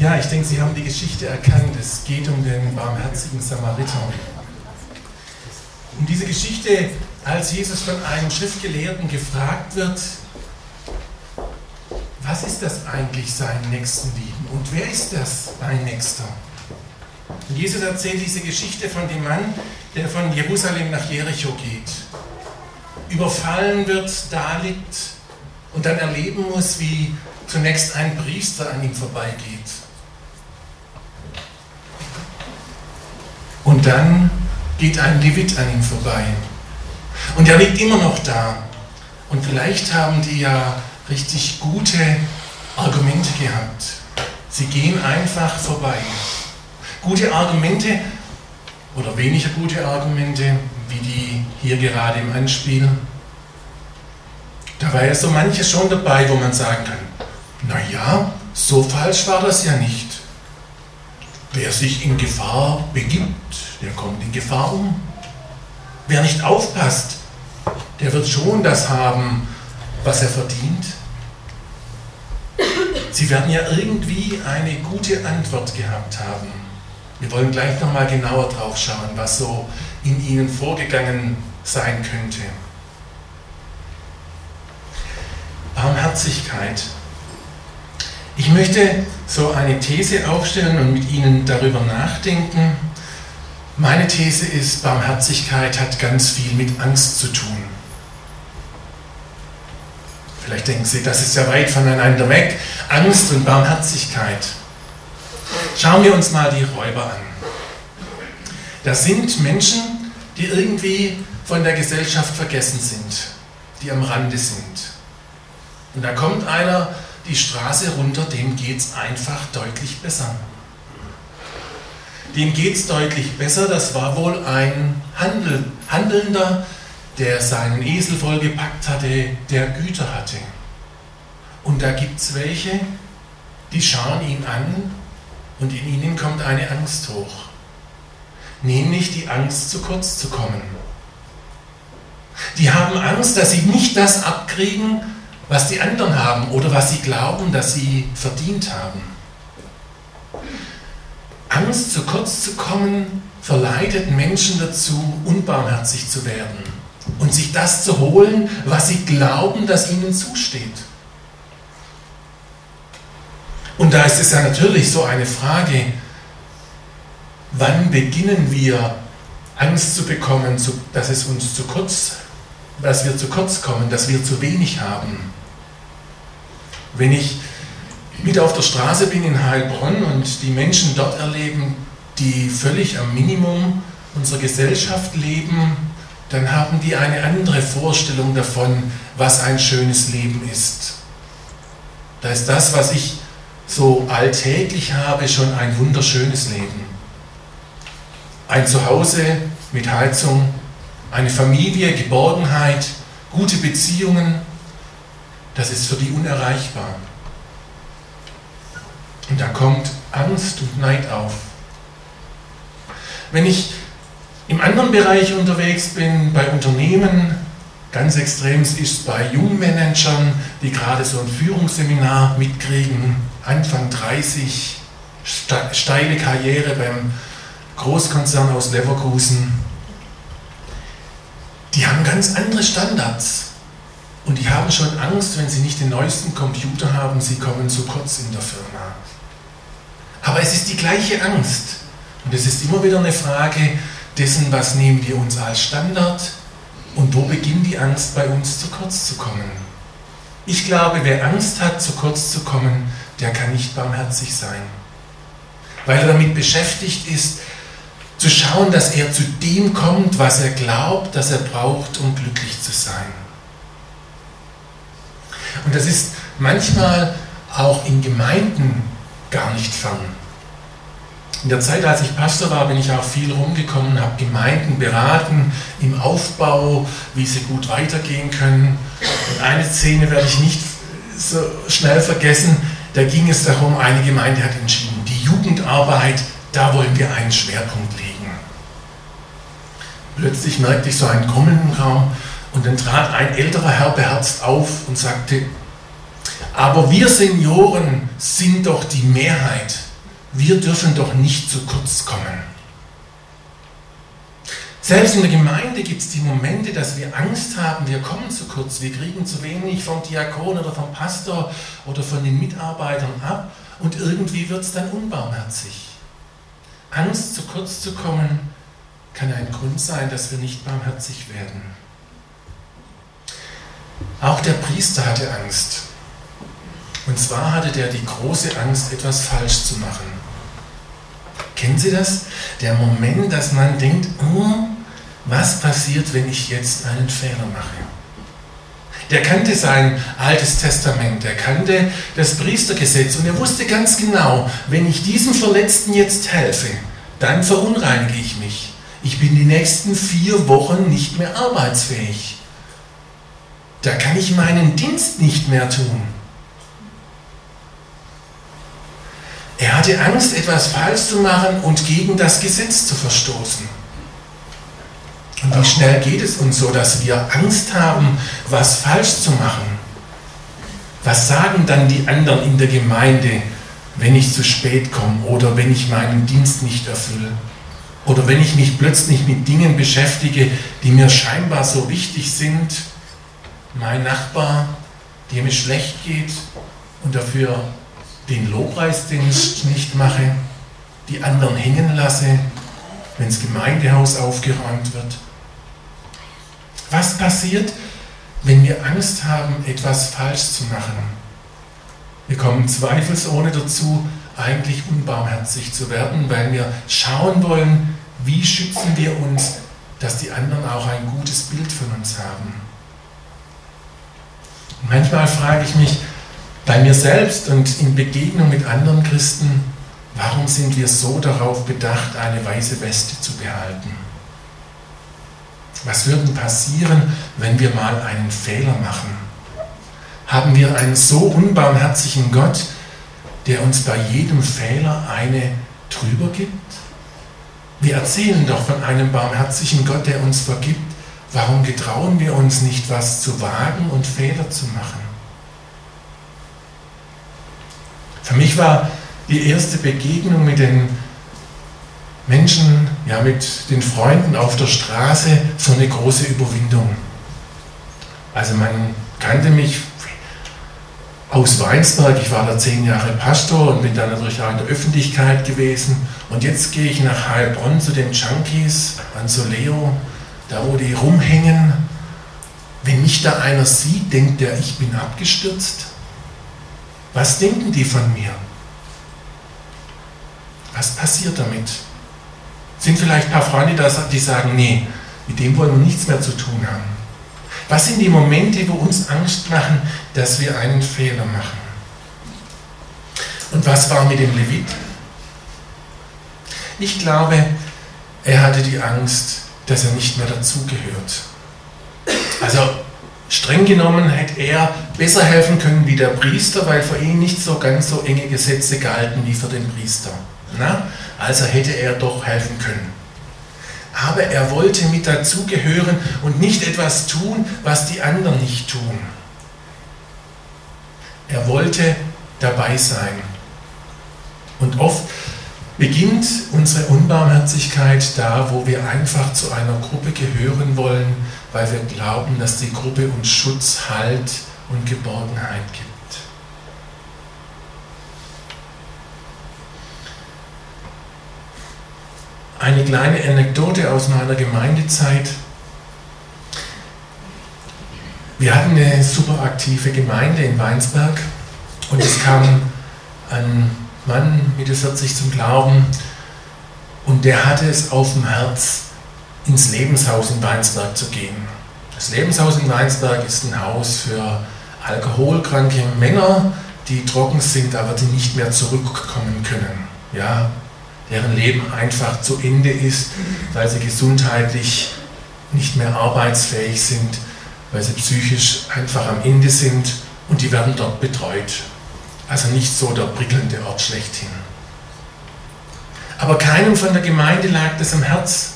Ja, ich denke, Sie haben die Geschichte erkannt. Es geht um den barmherzigen Samariter. Um diese Geschichte, als Jesus von einem Schriftgelehrten gefragt wird, was ist das eigentlich, seinen Nächsten lieben? Und wer ist das, mein Nächster? Und Jesus erzählt diese Geschichte von dem Mann, der von Jerusalem nach Jericho geht, überfallen wird, da liegt und dann erleben muss, wie zunächst ein Priester an ihm vorbeigeht. Und dann geht ein Levit an ihm vorbei. Und er liegt immer noch da. Und vielleicht haben die ja richtig gute Argumente gehabt. Sie gehen einfach vorbei. Gute Argumente oder weniger gute Argumente, wie die hier gerade im Anspiel. Da war ja so manches schon dabei, wo man sagen kann, naja, so falsch war das ja nicht. Wer sich in Gefahr begibt, der kommt in Gefahr um. Wer nicht aufpasst, der wird schon das haben, was er verdient. Sie werden ja irgendwie eine gute Antwort gehabt haben. Wir wollen gleich nochmal genauer drauf schauen, was so in ihnen vorgegangen sein könnte. Barmherzigkeit. Ich möchte so eine These aufstellen und mit Ihnen darüber nachdenken. Meine These ist, Barmherzigkeit hat ganz viel mit Angst zu tun. Vielleicht denken Sie, das ist ja weit voneinander weg. Angst und Barmherzigkeit. Schauen wir uns mal die Räuber an. Das sind Menschen, die irgendwie von der Gesellschaft vergessen sind, die am Rande sind. Und da kommt einer die Straße runter, dem geht es einfach deutlich besser. Dem geht es deutlich besser, das war wohl ein Handel, Handelnder, der seinen Esel vollgepackt hatte, der Güter hatte. Und da gibt es welche, die schauen ihn an und in ihnen kommt eine Angst hoch. Nämlich die Angst, zu kurz zu kommen. Die haben Angst, dass sie nicht das abkriegen, was die anderen haben oder was sie glauben, dass sie verdient haben. Angst, zu kurz zu kommen, verleitet Menschen dazu, unbarmherzig zu werden und sich das zu holen, was sie glauben, dass ihnen zusteht. Und da ist es ja natürlich so eine Frage, wann beginnen wir Angst zu bekommen, dass es uns zu kurz, dass wir zu kurz kommen, dass wir zu wenig haben. Wenn ich mit auf der Straße bin in Heilbronn und die Menschen dort erleben, die völlig am Minimum unserer Gesellschaft leben, dann haben die eine andere Vorstellung davon, was ein schönes Leben ist. Da ist das, was ich so alltäglich habe, schon ein wunderschönes Leben. Ein Zuhause mit Heizung, eine Familie, Geborgenheit, gute Beziehungen, das ist für die unerreichbar. Und da kommt Angst und Neid auf. Wenn ich im anderen Bereich unterwegs bin, bei Unternehmen, ganz extrem ist es bei Jungmanagern, die gerade so ein Führungsseminar mitkriegen, Anfang 30, steile Karriere beim Großkonzern aus Leverkusen. Die haben ganz andere Standards. Und die haben schon Angst, wenn sie nicht den neuesten Computer haben, sie kommen zu kurz in der Firma. Aber es ist die gleiche Angst. Und es ist immer wieder eine Frage dessen, was nehmen wir uns als Standard und wo beginnt die Angst bei uns zu kurz zu kommen. Ich glaube, wer Angst hat, zu kurz zu kommen, der kann nicht barmherzig sein. Weil er damit beschäftigt ist, zu schauen, dass er zu dem kommt, was er glaubt, dass er braucht, um glücklich zu sein. Und das ist manchmal auch in Gemeinden gar nicht fern. In der Zeit, als ich Pastor war, bin ich auch viel rumgekommen, habe Gemeinden beraten im Aufbau, wie sie gut weitergehen können. Und eine Szene werde ich nicht so schnell vergessen. Da ging es darum, eine Gemeinde hat entschieden, die Jugendarbeit, da wollen wir einen Schwerpunkt legen. Plötzlich merkte ich so einen im Raum und dann trat ein älterer Herr beherzt auf und sagte, aber wir Senioren sind doch die Mehrheit. wir dürfen doch nicht zu kurz kommen. Selbst in der Gemeinde gibt es die Momente, dass wir Angst haben, wir kommen zu kurz, wir kriegen zu wenig vom Diakon oder vom Pastor oder von den Mitarbeitern ab und irgendwie wird es dann unbarmherzig. Angst, zu kurz zu kommen, kann ein Grund sein, dass wir nicht barmherzig werden. Auch der Priester hatte Angst. Und zwar hatte der die große Angst, etwas falsch zu machen. Kennen Sie das? Der Moment, dass man denkt, oh, was passiert, wenn ich jetzt einen Fehler mache? Der kannte sein altes Testament, er kannte das Priestergesetz und er wusste ganz genau, wenn ich diesem Verletzten jetzt helfe, dann verunreinige ich mich. Ich bin die nächsten vier Wochen nicht mehr arbeitsfähig. Da kann ich meinen Dienst nicht mehr tun. Er hatte Angst, etwas falsch zu machen und gegen das Gesetz zu verstoßen. Und wie schnell geht es uns so, dass wir Angst haben, was falsch zu machen? Was sagen dann die anderen in der Gemeinde, wenn ich zu spät komme oder wenn ich meinen Dienst nicht erfülle? Oder wenn ich mich plötzlich mit Dingen beschäftige, die mir scheinbar so wichtig sind? Mein Nachbar, dem es schlecht geht und dafür den Lobpreisdienst nicht mache, die anderen hängen lasse, wenn das Gemeindehaus aufgeräumt wird. Was passiert, wenn wir Angst haben, etwas falsch zu machen? Wir kommen zweifelsohne dazu, eigentlich unbarmherzig zu werden, weil wir schauen wollen, wie schützen wir uns, dass die anderen auch ein gutes Bild von uns haben. Manchmal frage ich mich bei mir selbst und in Begegnung mit anderen Christen, warum sind wir so darauf bedacht, eine weiße Weste zu behalten? Was würde passieren, wenn wir mal einen Fehler machen? Haben wir einen so unbarmherzigen Gott, der uns bei jedem Fehler eine drüber gibt? Wir erzählen doch von einem barmherzigen Gott, der uns vergibt. Warum getrauen wir uns nicht, was zu wagen und Fehler zu machen? Für mich war die erste Begegnung mit den Menschen, ja mit den Freunden auf der Straße so eine große Überwindung. Also man kannte mich aus Weinsberg, ich war da zehn Jahre Pastor und bin dann natürlich auch in der Öffentlichkeit gewesen. Und jetzt gehe ich nach Heilbronn zu den Junkies, an Soleo, da wo die rumhängen. Wenn mich da einer sieht, denkt der, ich bin abgestürzt. Was denken die von mir? Was passiert damit? Sind vielleicht ein paar Freunde da, die sagen, nee, mit dem wollen wir nichts mehr zu tun haben. Was sind die Momente, wo uns Angst machen, dass wir einen Fehler machen? Und was war mit dem Levit? Ich glaube, er hatte die Angst, dass er nicht mehr dazugehört. Also streng genommen hätte er besser helfen können wie der Priester, weil für ihn nicht so ganz so enge Gesetze galten wie für den Priester. Na? Also hätte er doch helfen können. Aber er wollte mit dazugehören und nicht etwas tun, was die anderen nicht tun. Er wollte dabei sein. Und oft beginnt unsere Unbarmherzigkeit da, wo wir einfach zu einer Gruppe gehören wollen, weil wir glauben, dass die Gruppe uns Schutz, Halt und Geborgenheit gibt. Eine kleine Anekdote aus meiner Gemeindezeit. Wir hatten eine super aktive Gemeinde in Weinsberg und es kam ein Mann Mitte 40 zum Glauben und der hatte es auf dem Herz, ins Lebenshaus in Weinsberg zu gehen. Das Lebenshaus in Weinsberg ist ein Haus für alkoholkranke Männer, die trocken sind, aber die nicht mehr zurückkommen können. Ja, deren Leben einfach zu Ende ist, weil sie gesundheitlich nicht mehr arbeitsfähig sind, weil sie psychisch einfach am Ende sind und die werden dort betreut. Also nicht so der prickelnde Ort schlechthin. Aber keinem von der Gemeinde lag das am Herz.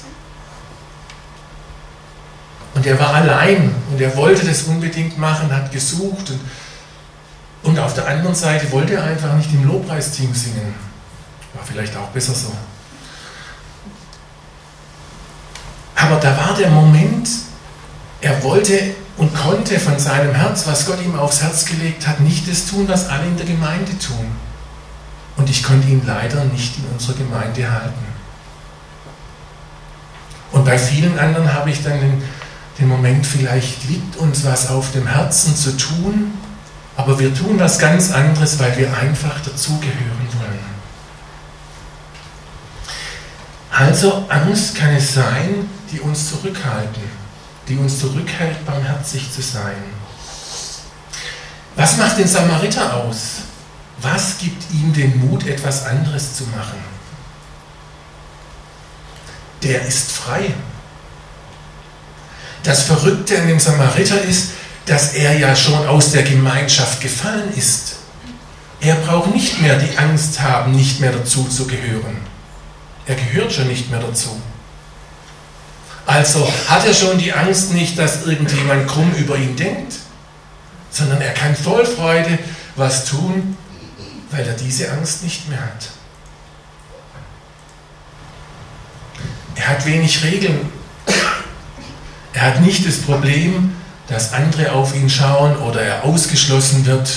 Und er war allein und er wollte das unbedingt machen, hat gesucht und, und auf der anderen Seite wollte er einfach nicht im Lobpreisteam singen War vielleicht auch besser so. Aber da war der Moment, er wollte und konnte von seinem Herz, was Gott ihm aufs Herz gelegt hat, nicht das tun, was alle in der Gemeinde tun. Und ich konnte ihn leider nicht in unserer Gemeinde halten. Und bei vielen anderen habe ich dann den, den Moment, vielleicht liegt uns was auf dem Herzen zu tun, aber wir tun was ganz anderes, weil wir einfach dazugehören wollen. Also Angst kann es sein, die uns zurückhalten, die uns zurückhält, barmherzig zu sein. Was macht den Samariter aus? Was gibt ihm den Mut, etwas anderes zu machen? Der ist frei. Das Verrückte an dem Samariter ist, dass er ja schon aus der Gemeinschaft gefallen ist. Er braucht nicht mehr die Angst haben, nicht mehr dazu zu gehören. Er gehört schon nicht mehr dazu. Also hat er schon die Angst nicht, dass irgendjemand krumm über ihn denkt, sondern er kann voll Freude was tun, weil er diese Angst nicht mehr hat. Er hat wenig Regeln. Er hat nicht das Problem, dass andere auf ihn schauen oder er ausgeschlossen wird.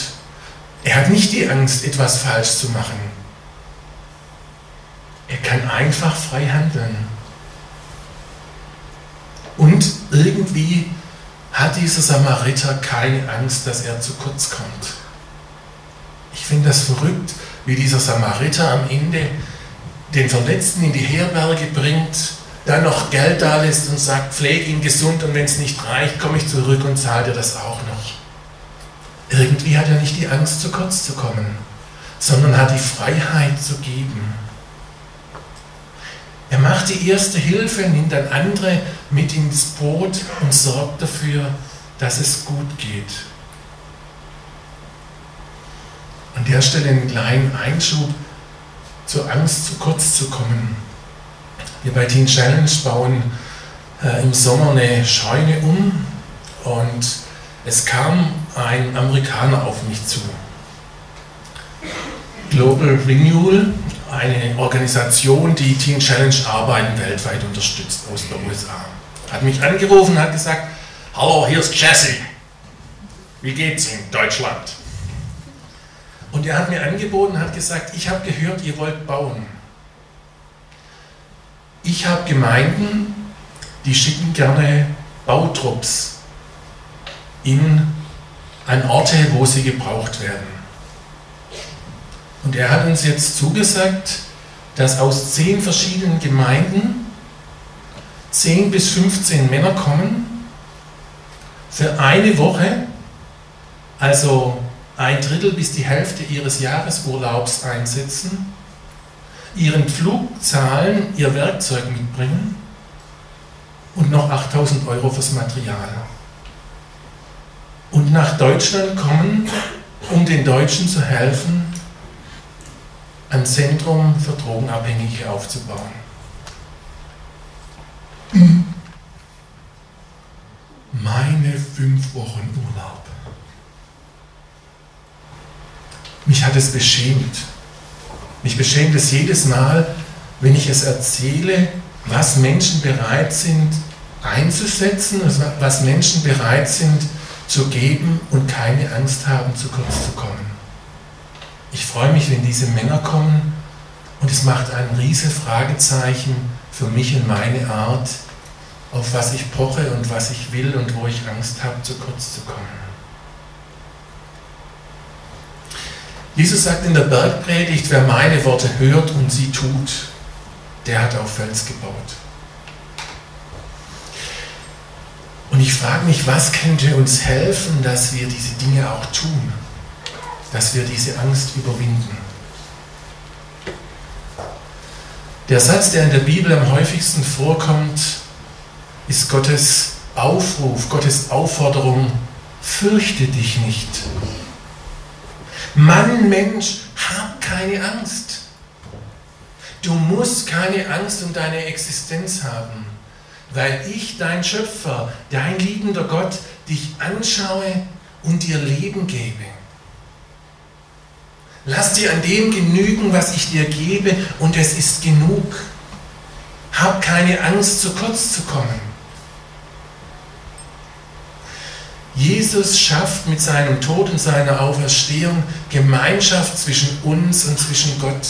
Er hat nicht die Angst, etwas falsch zu machen. Er kann einfach frei handeln. Und irgendwie hat dieser Samariter keine Angst, dass er zu kurz kommt. Ich finde das verrückt, wie dieser Samariter am Ende den Verletzten in die Herberge bringt, dann noch Geld da lässt und sagt, pflege ihn gesund und wenn es nicht reicht, komme ich zurück und zahle dir das auch noch. Irgendwie hat er nicht die Angst, zu kurz zu kommen, sondern hat die Freiheit zu geben. Er macht die erste Hilfe, nimmt dann andere mit ins Boot und sorgt dafür, dass es gut geht. An der Stelle einen kleinen Einschub zur Angst, zu kurz zu kommen. Wir bei Teen Challenge bauen äh, im Sommer eine Scheune um und es kam ein Amerikaner auf mich zu. Global Renewal eine Organisation, die Teen Challenge Arbeiten weltweit unterstützt aus den USA. Hat mich angerufen und hat gesagt, hallo, hier ist Jesse. Wie geht's in Deutschland? Und er hat mir angeboten, hat gesagt, ich habe gehört, ihr wollt bauen. Ich habe Gemeinden, die schicken gerne Bautrupps in an Orte, wo sie gebraucht werden. Und er hat uns jetzt zugesagt, dass aus zehn verschiedenen Gemeinden 10 bis 15 Männer kommen für eine Woche, also ein Drittel bis die Hälfte ihres Jahresurlaubs einsetzen, ihren Flug zahlen, ihr Werkzeug mitbringen und noch 8000 Euro fürs Material. Und nach Deutschland kommen, um den Deutschen zu helfen, ein Zentrum für Drogenabhängige aufzubauen. Meine fünf Wochen Urlaub. Mich hat es beschämt. Mich beschämt es jedes Mal, wenn ich es erzähle, was Menschen bereit sind einzusetzen, was Menschen bereit sind zu geben und keine Angst haben, zu kurz zu kommen. Ich freue mich, wenn diese Männer kommen und es macht ein riesiges Fragezeichen für mich und meine Art, auf was ich poche und was ich will und wo ich Angst habe, zu kurz zu kommen. Jesus sagt in der Bergpredigt, wer meine Worte hört und sie tut, der hat auf Fels gebaut. Und ich frage mich, was könnte uns helfen, dass wir diese Dinge auch tun? Dass wir diese Angst überwinden. Der Satz, der in der Bibel am häufigsten vorkommt, ist Gottes Aufruf, Gottes Aufforderung, fürchte dich nicht. Mann, Mensch, hab keine Angst. Du musst keine Angst um deine Existenz haben, weil ich, dein Schöpfer, dein liebender Gott, dich anschaue und dir Leben gebe. Lass dir an dem genügen, was ich dir gebe, und es ist genug. Hab keine Angst, zu kurz zu kommen. Jesus schafft mit seinem Tod und seiner Auferstehung Gemeinschaft zwischen uns und zwischen Gott.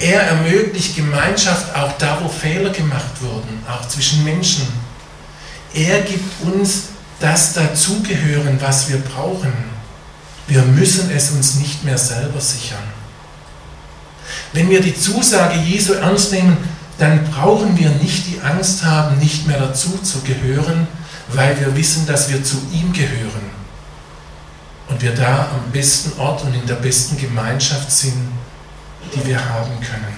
Er ermöglicht Gemeinschaft auch da, wo Fehler gemacht wurden, auch zwischen Menschen. Er gibt uns das Dazugehören, was wir brauchen. Wir müssen es uns nicht mehr selber sichern. Wenn wir die Zusage Jesu ernst nehmen, dann brauchen wir nicht die Angst haben, nicht mehr dazu zu gehören, weil wir wissen, dass wir zu ihm gehören und wir da am besten Ort und in der besten Gemeinschaft sind, die wir haben können.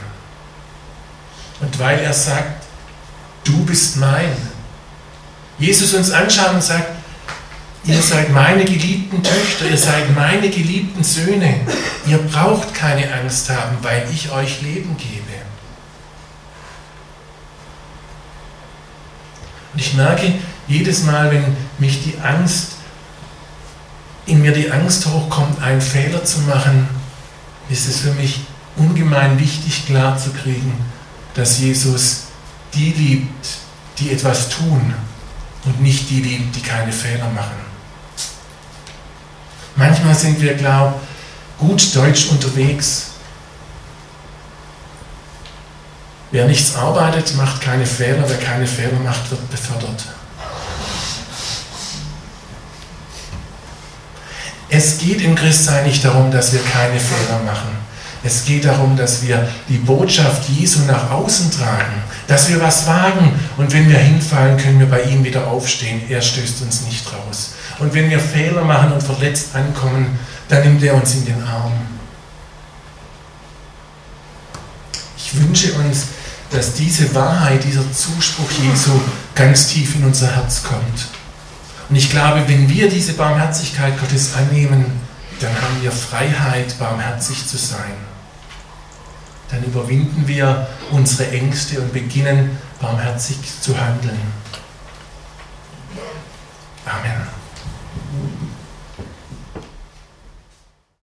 Und weil er sagt, du bist mein. Jesus uns anschaut und sagt, ihr seid meine geliebten Töchter, ihr seid meine geliebten Söhne. Ihr braucht keine Angst haben, weil ich euch Leben gebe. Und ich merke jedes Mal, wenn mich die Angst, in mir die Angst hochkommt, einen Fehler zu machen, ist es für mich ungemein wichtig klarzukriegen, dass Jesus die liebt, die etwas tun und nicht die liebt, die keine Fehler machen. Manchmal sind wir, glaube ich, gut deutsch unterwegs. Wer nichts arbeitet, macht keine Fehler. Wer keine Fehler macht, wird befördert. Es geht im Christsein nicht darum, dass wir keine Fehler machen. Es geht darum, dass wir die Botschaft Jesu nach außen tragen, dass wir was wagen und wenn wir hinfallen, können wir bei ihm wieder aufstehen. Er stößt uns nicht raus. Und wenn wir Fehler machen und verletzt ankommen, dann nimmt er uns in den Arm. Ich wünsche uns, dass diese Wahrheit, dieser Zuspruch Jesu ganz tief in unser Herz kommt. Und ich glaube, wenn wir diese Barmherzigkeit Gottes annehmen, dann haben wir Freiheit, barmherzig zu sein. Dann überwinden wir unsere Ängste und beginnen barmherzig zu handeln. Amen.